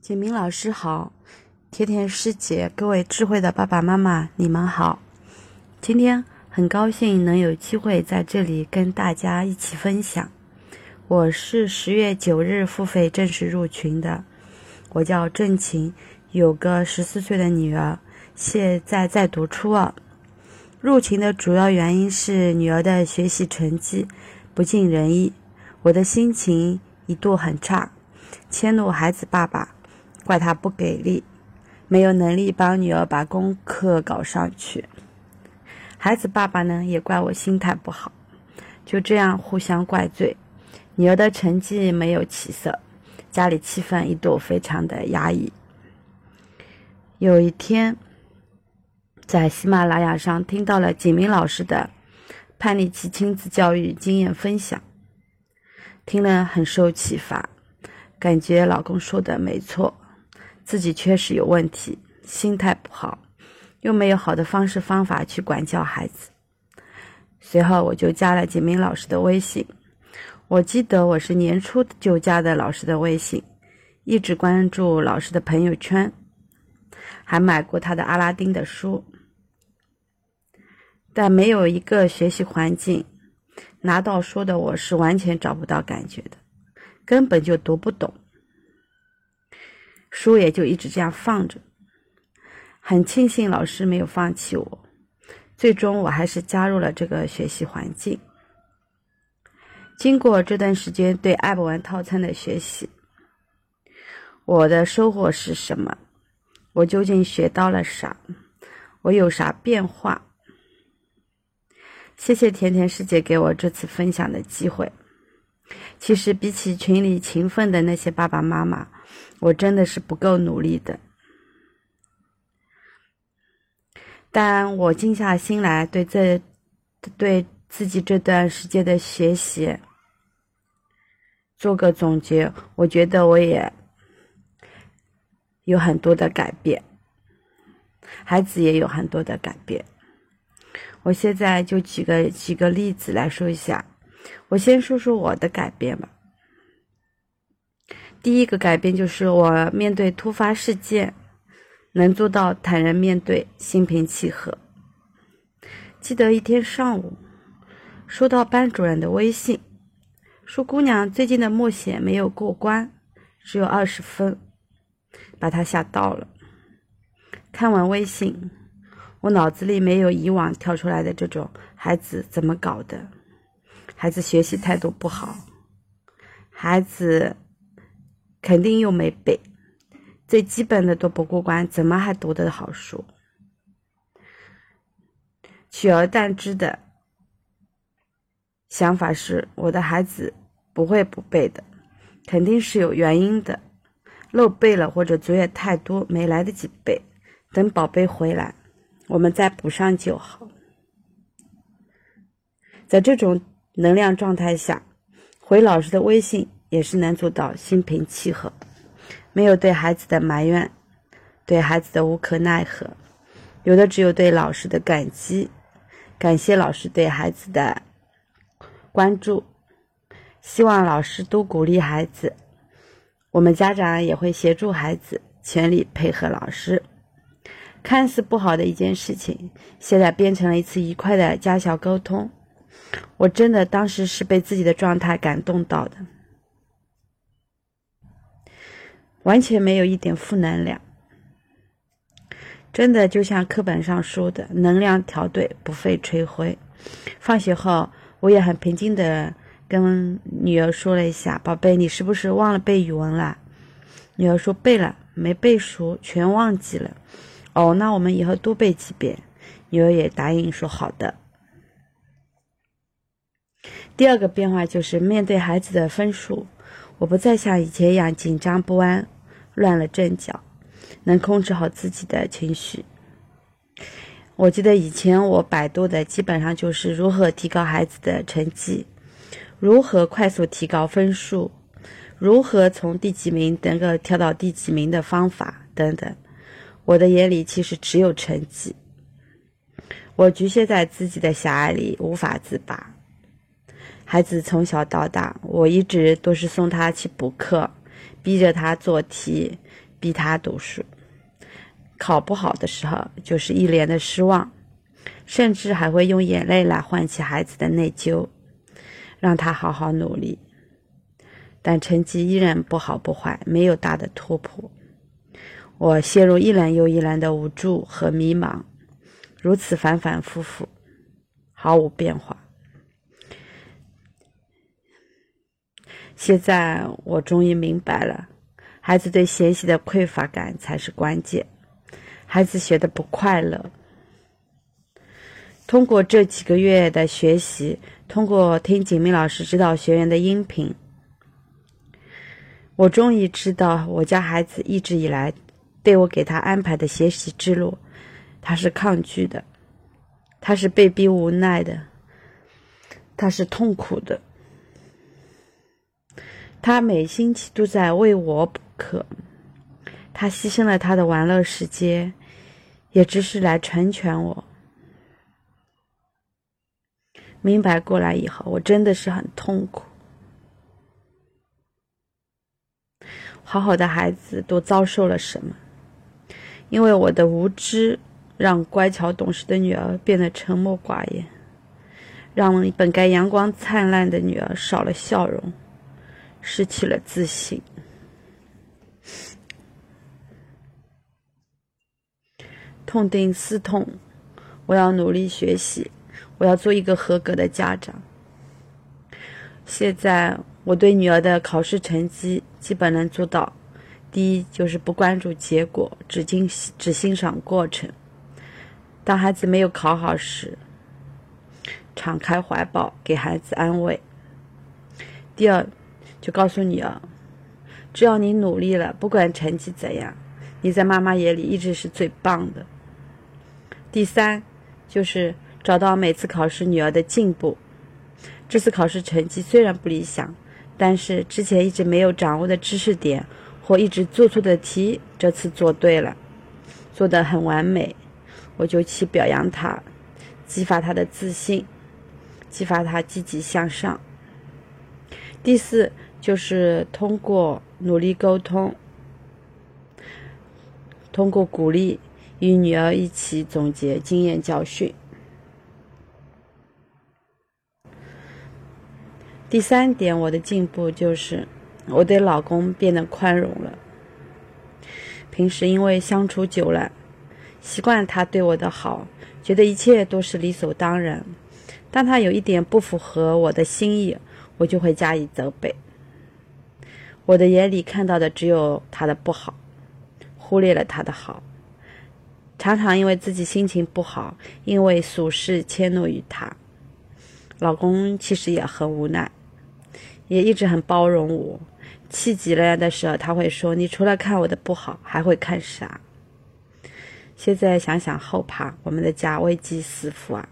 景明老师好，甜甜师姐，各位智慧的爸爸妈妈，你们好。今天很高兴能有机会在这里跟大家一起分享。我是十月九日付费正式入群的，我叫郑晴，有个十四岁的女儿，现在在读初二。入群的主要原因是女儿的学习成绩不尽人意，我的心情一度很差，迁怒孩子爸爸。怪他不给力，没有能力帮女儿把功课搞上去。孩子爸爸呢也怪我心态不好，就这样互相怪罪。女儿的成绩没有起色，家里气氛一度非常的压抑。有一天，在喜马拉雅上听到了景明老师的叛逆期亲子教育经验分享，听了很受启发，感觉老公说的没错。自己确实有问题，心态不好，又没有好的方式方法去管教孩子。随后我就加了景明老师的微信。我记得我是年初就加的老师的微信，一直关注老师的朋友圈，还买过他的阿拉丁的书，但没有一个学习环境，拿到书的我是完全找不到感觉的，根本就读不懂。书也就一直这样放着，很庆幸老师没有放弃我，最终我还是加入了这个学习环境。经过这段时间对 App 玩套餐的学习，我的收获是什么？我究竟学到了啥？我有啥变化？谢谢甜甜师姐给我这次分享的机会。其实比起群里勤奋的那些爸爸妈妈，我真的是不够努力的。但我静下心来，对这对自己这段时间的学习做个总结，我觉得我也有很多的改变，孩子也有很多的改变。我现在就举个举个例子来说一下。我先说说我的改变吧。第一个改变就是我面对突发事件，能做到坦然面对，心平气和。记得一天上午，收到班主任的微信，说姑娘最近的默写没有过关，只有二十分，把他吓到了。看完微信，我脑子里没有以往跳出来的这种孩子怎么搞的。孩子学习态度不好，孩子肯定又没背，最基本的都不过关，怎么还读得好书？取而代之的想法是，我的孩子不会不背的，肯定是有原因的，漏背了或者作业太多没来得及背，等宝贝回来，我们再补上就好。在这种。能量状态下，回老师的微信也是能做到心平气和，没有对孩子的埋怨，对孩子的无可奈何，有的只有对老师的感激，感谢老师对孩子的关注，希望老师多鼓励孩子，我们家长也会协助孩子，全力配合老师。看似不好的一件事情，现在变成了一次愉快的家校沟通。我真的当时是被自己的状态感动到的，完全没有一点负能量。真的就像课本上说的，能量调对，不费吹灰。放学后，我也很平静的跟女儿说了一下：“宝贝，你是不是忘了背语文了？”女儿说：“背了，没背熟，全忘记了。”哦，那我们以后多背几遍。女儿也答应说：“好的。”第二个变化就是面对孩子的分数，我不再像以前一样紧张不安、乱了阵脚，能控制好自己的情绪。我记得以前我百度的基本上就是如何提高孩子的成绩，如何快速提高分数，如何从第几名能够跳到第几名的方法等等。我的眼里其实只有成绩，我局限在自己的狭隘里无法自拔。孩子从小到大，我一直都是送他去补课，逼着他做题，逼他读书。考不好的时候，就是一脸的失望，甚至还会用眼泪来唤起孩子的内疚，让他好好努力。但成绩依然不好不坏，没有大的突破。我陷入一篮又一篮的无助和迷茫，如此反反复复，毫无变化。现在我终于明白了，孩子对学习的匮乏感才是关键。孩子学的不快乐。通过这几个月的学习，通过听景明老师指导学员的音频。我终于知道，我家孩子一直以来对我给他安排的学习之路，他是抗拒的，他是被逼无奈的，他是痛苦的，他每星期都在为我补课，他牺牲了他的玩乐时间，也只是来成全我。明白过来以后，我真的是很痛苦。好好的孩子都遭受了什么？因为我的无知，让乖巧懂事的女儿变得沉默寡言，让本该阳光灿烂的女儿少了笑容，失去了自信。痛定思痛，我要努力学习，我要做一个合格的家长。现在。我对女儿的考试成绩基本能做到：第一，就是不关注结果，只欣只欣赏过程；当孩子没有考好时，敞开怀抱给孩子安慰；第二，就告诉女儿，只要你努力了，不管成绩怎样，你在妈妈眼里一直是最棒的；第三，就是找到每次考试女儿的进步。这次考试成绩虽然不理想。但是之前一直没有掌握的知识点或一直做错的题，这次做对了，做得很完美，我就去表扬他，激发他的自信，激发他积极向上。第四就是通过努力沟通，通过鼓励与女儿一起总结经验教训。第三点，我的进步就是我对老公变得宽容了。平时因为相处久了，习惯他对我的好，觉得一切都是理所当然。当他有一点不符合我的心意，我就会加以责备。我的眼里看到的只有他的不好，忽略了他的好。常常因为自己心情不好，因为琐事迁怒于他。老公其实也很无奈。也一直很包容我，气急了的时候，他会说：“你除了看我的不好，还会看啥？”现在想想后怕，我们的家危机四伏啊！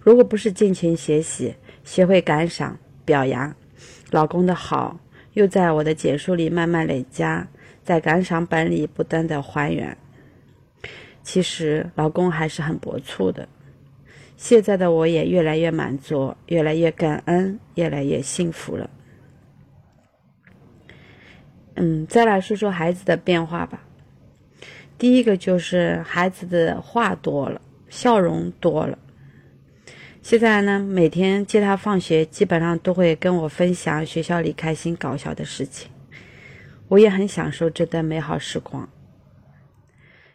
如果不是尽情学习，学会感赏、表扬老公的好，又在我的简述里慢慢累加，在感赏本里不断的还原，其实老公还是很薄醋的。现在的我也越来越满足，越来越感恩，越来越幸福了。嗯，再来说说孩子的变化吧。第一个就是孩子的话多了，笑容多了。现在呢，每天接他放学，基本上都会跟我分享学校里开心搞笑的事情，我也很享受这段美好时光。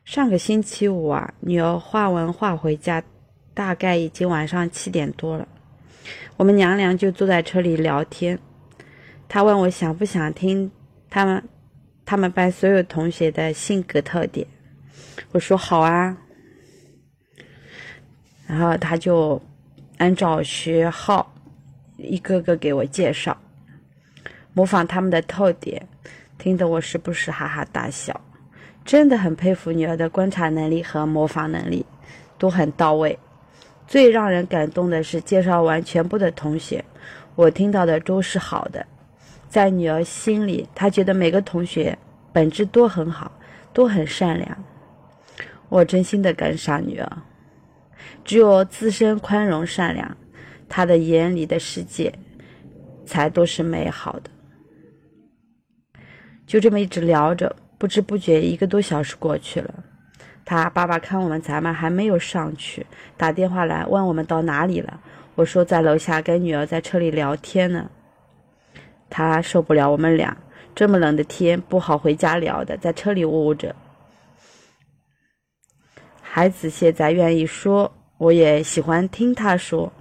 上个星期五啊，女儿画完画回家。大概已经晚上七点多了，我们娘俩就坐在车里聊天。他问我想不想听他们他们班所有同学的性格特点，我说好啊。然后他就按照学号一个个给我介绍，模仿他们的特点，听得我时不时哈哈大笑。真的很佩服女儿的观察能力和模仿能力，都很到位。最让人感动的是，介绍完全部的同学，我听到的都是好的。在女儿心里，她觉得每个同学本质都很好，都很善良。我真心的感赏女儿，只有自身宽容善良，他的眼里的世界才都是美好的。就这么一直聊着，不知不觉一个多小时过去了。他爸爸看我们咱们还没有上去，打电话来问我们到哪里了。我说在楼下跟女儿在车里聊天呢。他受不了我们俩这么冷的天不好回家聊的，在车里捂着。孩子现在愿意说，我也喜欢听他说。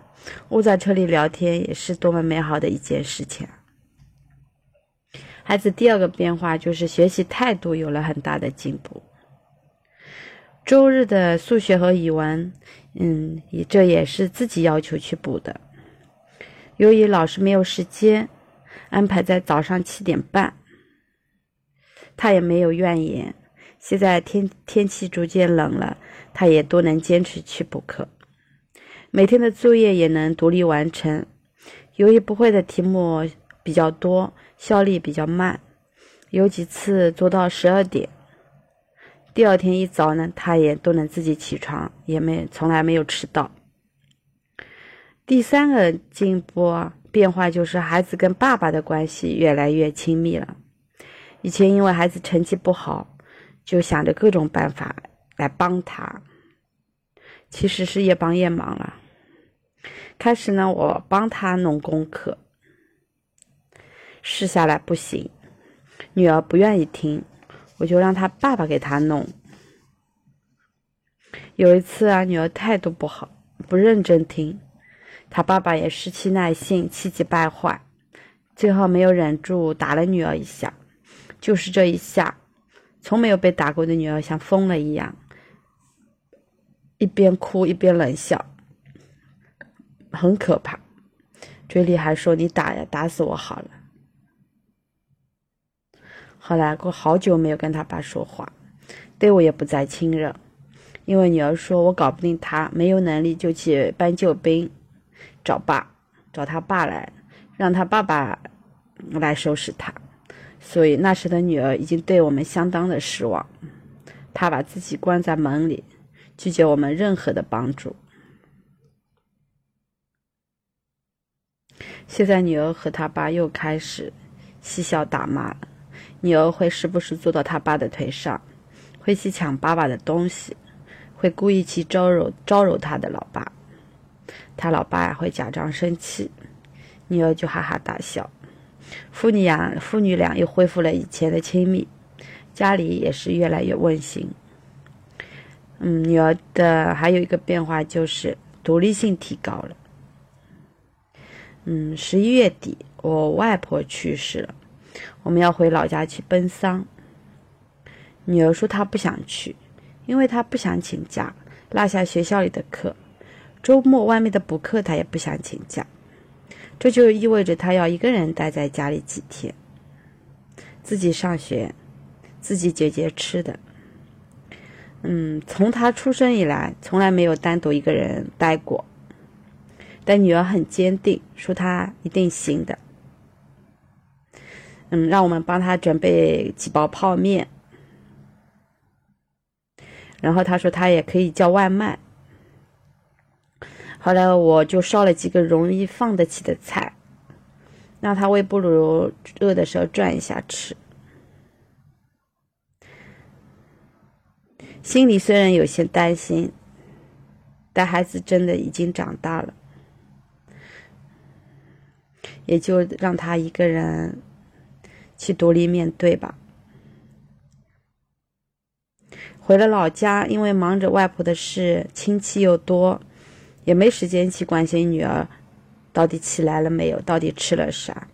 窝在车里聊天也是多么美好的一件事情！孩子第二个变化就是学习态度有了很大的进步。周日的数学和语文，嗯，这也是自己要求去补的。由于老师没有时间，安排在早上七点半，他也没有怨言。现在天天气逐渐冷了。他也都能坚持去补课，每天的作业也能独立完成。由于不会的题目比较多，效率比较慢，有几次做到十二点。第二天一早呢，他也都能自己起床，也没从来没有迟到。第三个进步变化就是孩子跟爸爸的关系越来越亲密了。以前因为孩子成绩不好，就想着各种办法。来帮他，其实是越帮越忙了。开始呢，我帮他弄功课，试下来不行，女儿不愿意听，我就让他爸爸给他弄。有一次啊，女儿态度不好，不认真听，他爸爸也失去耐性，气急败坏，最后没有忍住，打了女儿一下。就是这一下，从没有被打过的女儿像疯了一样。一边哭一边冷笑，很可怕，嘴里还说：“你打呀，打死我好了。”后来过好久没有跟他爸说话，对我也不再亲热，因为女儿说我搞不定他，没有能力就去搬救兵，找爸，找他爸来，让他爸爸来收拾他。所以那时的女儿已经对我们相当的失望，她把自己关在门里。拒绝我们任何的帮助。现在女儿和她爸又开始嬉笑打骂了。女儿会时不时坐到她爸的腿上，会去抢爸爸的东西，会故意去招惹招惹他的老爸。他老爸会假装生气，女儿就哈哈大笑。父女俩父女俩又恢复了以前的亲密，家里也是越来越温馨。嗯，女儿的还有一个变化就是独立性提高了。嗯，十一月底我外婆去世了，我们要回老家去奔丧。女儿说她不想去，因为她不想请假，落下学校里的课，周末外面的补课她也不想请假，这就意味着她要一个人待在家里几天，自己上学，自己解决吃的。嗯，从他出生以来，从来没有单独一个人待过。但女儿很坚定，说她一定行的。嗯，让我们帮他准备几包泡面。然后他说他也可以叫外卖。后来我就烧了几个容易放得起的菜，让他微波炉热的时候转一下吃。心里虽然有些担心，但孩子真的已经长大了，也就让他一个人去独立面对吧。回了老家，因为忙着外婆的事，亲戚又多，也没时间去关心女儿到底起来了没有，到底吃了啥。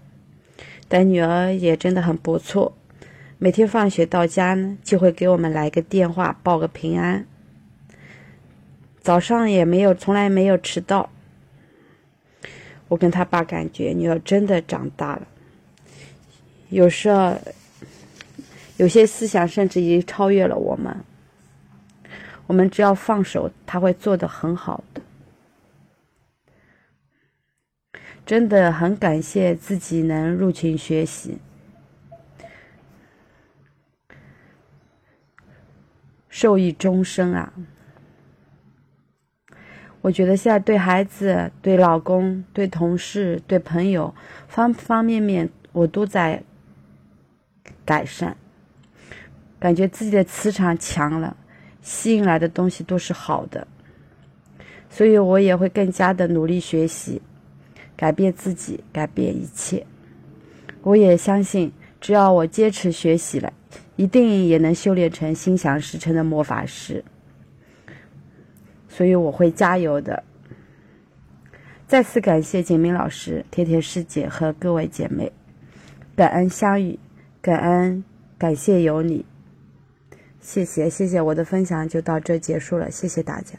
但女儿也真的很不错。每天放学到家呢，就会给我们来个电话，报个平安。早上也没有，从来没有迟到。我跟他爸感觉女儿真的长大了，有时候有些思想甚至已经超越了我们。我们只要放手，他会做得很好的。真的很感谢自己能入群学习。受益终生啊！我觉得现在对孩子、对老公、对同事、对朋友，方方面面，我都在改善，感觉自己的磁场强了，吸引来的东西都是好的，所以我也会更加的努力学习，改变自己，改变一切。我也相信，只要我坚持学习了，一定也能修炼成心想事成的魔法师。所以我会加油的。再次感谢简明老师、甜甜师姐和各位姐妹，感恩相遇，感恩感谢有你，谢谢谢谢，我的分享就到这结束了，谢谢大家。